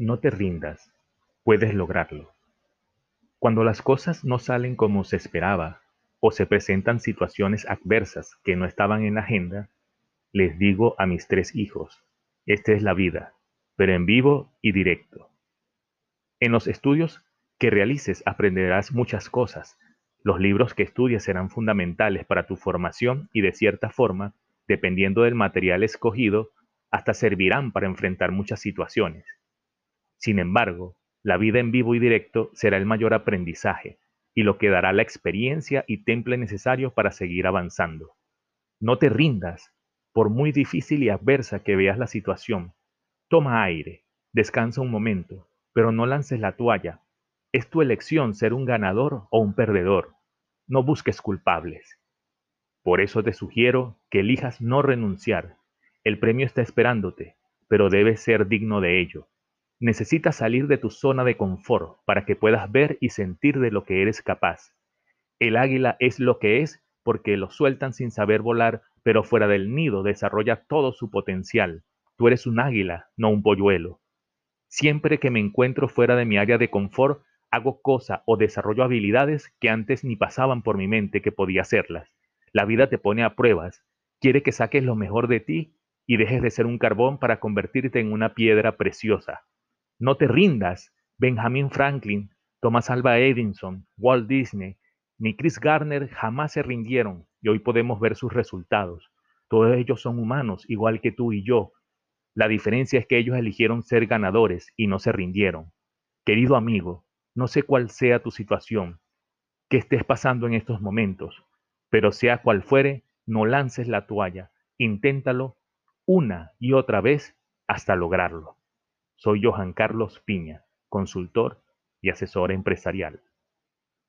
No te rindas, puedes lograrlo. Cuando las cosas no salen como se esperaba o se presentan situaciones adversas que no estaban en la agenda, les digo a mis tres hijos, esta es la vida, pero en vivo y directo. En los estudios que realices aprenderás muchas cosas. Los libros que estudies serán fundamentales para tu formación y de cierta forma, dependiendo del material escogido, hasta servirán para enfrentar muchas situaciones. Sin embargo, la vida en vivo y directo será el mayor aprendizaje y lo que dará la experiencia y temple necesario para seguir avanzando. No te rindas, por muy difícil y adversa que veas la situación. Toma aire, descansa un momento, pero no lances la toalla. Es tu elección ser un ganador o un perdedor. No busques culpables. Por eso te sugiero que elijas no renunciar. El premio está esperándote, pero debes ser digno de ello. Necesitas salir de tu zona de confort para que puedas ver y sentir de lo que eres capaz. El águila es lo que es porque lo sueltan sin saber volar, pero fuera del nido desarrolla todo su potencial. Tú eres un águila, no un polluelo. Siempre que me encuentro fuera de mi área de confort, hago cosas o desarrollo habilidades que antes ni pasaban por mi mente que podía hacerlas. La vida te pone a pruebas, quiere que saques lo mejor de ti y dejes de ser un carbón para convertirte en una piedra preciosa. No te rindas. Benjamin Franklin, Thomas Alva Edison, Walt Disney, ni Chris Garner jamás se rindieron y hoy podemos ver sus resultados. Todos ellos son humanos, igual que tú y yo. La diferencia es que ellos eligieron ser ganadores y no se rindieron. Querido amigo, no sé cuál sea tu situación, que estés pasando en estos momentos, pero sea cual fuere, no lances la toalla, inténtalo una y otra vez hasta lograrlo. Soy Johan Carlos Piña, consultor y asesor empresarial.